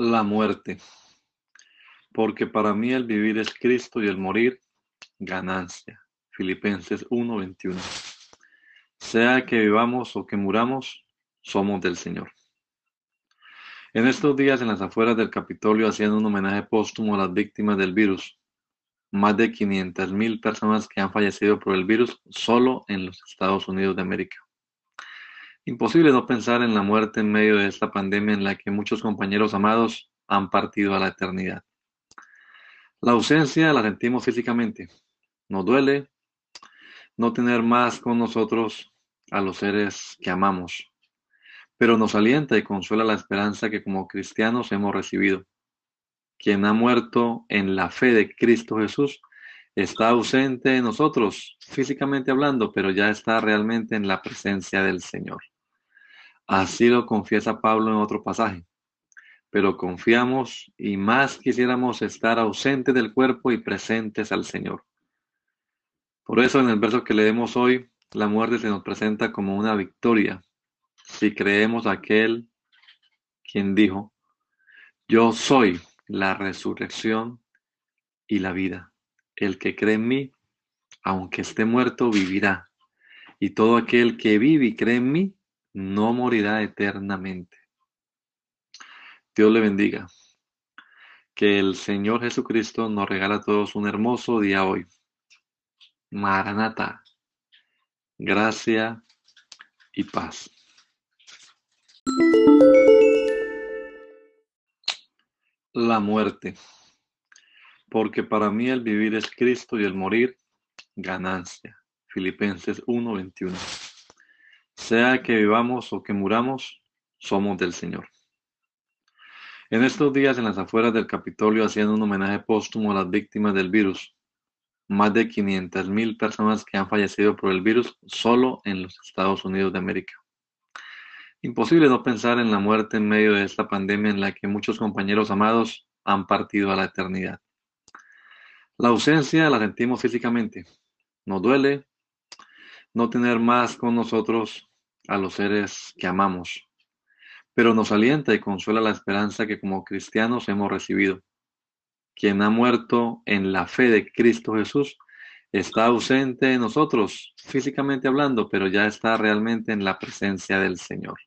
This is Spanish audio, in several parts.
La muerte, porque para mí el vivir es Cristo y el morir ganancia. Filipenses 1:21. Sea que vivamos o que muramos, somos del Señor. En estos días, en las afueras del Capitolio, haciendo un homenaje póstumo a las víctimas del virus, más de 500.000 personas que han fallecido por el virus solo en los Estados Unidos de América. Imposible no pensar en la muerte en medio de esta pandemia en la que muchos compañeros amados han partido a la eternidad. La ausencia la sentimos físicamente. Nos duele no tener más con nosotros a los seres que amamos, pero nos alienta y consuela la esperanza que como cristianos hemos recibido. Quien ha muerto en la fe de Cristo Jesús está ausente de nosotros, físicamente hablando, pero ya está realmente en la presencia del Señor. Así lo confiesa Pablo en otro pasaje. Pero confiamos y más quisiéramos estar ausentes del cuerpo y presentes al Señor. Por eso en el verso que leemos hoy, la muerte se nos presenta como una victoria, si creemos aquel quien dijo, yo soy la resurrección y la vida. El que cree en mí, aunque esté muerto, vivirá. Y todo aquel que vive y cree en mí, no morirá eternamente. Dios le bendiga. Que el Señor Jesucristo nos regala a todos un hermoso día hoy. Maranata. Gracia y paz. La muerte. Porque para mí el vivir es Cristo y el morir ganancia. Filipenses 1:21. Sea que vivamos o que muramos, somos del Señor. En estos días, en las afueras del Capitolio, haciendo un homenaje póstumo a las víctimas del virus, más de 500.000 personas que han fallecido por el virus solo en los Estados Unidos de América. Imposible no pensar en la muerte en medio de esta pandemia en la que muchos compañeros amados han partido a la eternidad. La ausencia la sentimos físicamente. Nos duele no tener más con nosotros a los seres que amamos, pero nos alienta y consuela la esperanza que como cristianos hemos recibido. Quien ha muerto en la fe de Cristo Jesús está ausente de nosotros, físicamente hablando, pero ya está realmente en la presencia del Señor.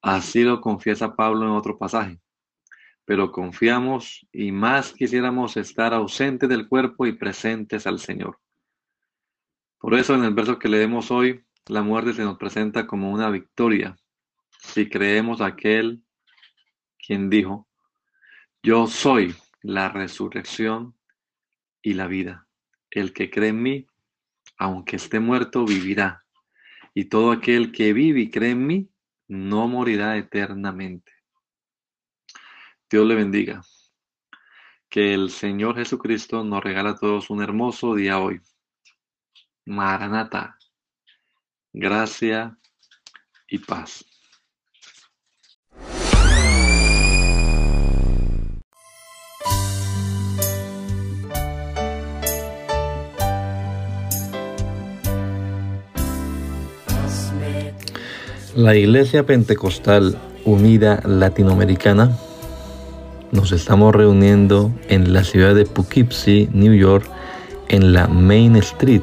Así lo confiesa Pablo en otro pasaje. Pero confiamos y más quisiéramos estar ausentes del cuerpo y presentes al Señor. Por eso en el verso que leemos hoy, la muerte se nos presenta como una victoria si creemos aquel quien dijo, yo soy la resurrección y la vida. El que cree en mí, aunque esté muerto, vivirá. Y todo aquel que vive y cree en mí, no morirá eternamente. Dios le bendiga. Que el Señor Jesucristo nos regala a todos un hermoso día hoy. Maranata gracia y paz. La Iglesia Pentecostal Unida Latinoamericana nos estamos reuniendo en la ciudad de Poughkeepsie, New York, en la Main Street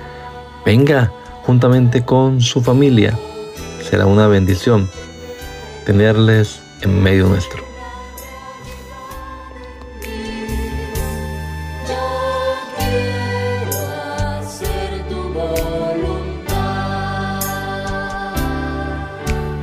Venga juntamente con su familia. Será una bendición. tenerles en medio nuestro.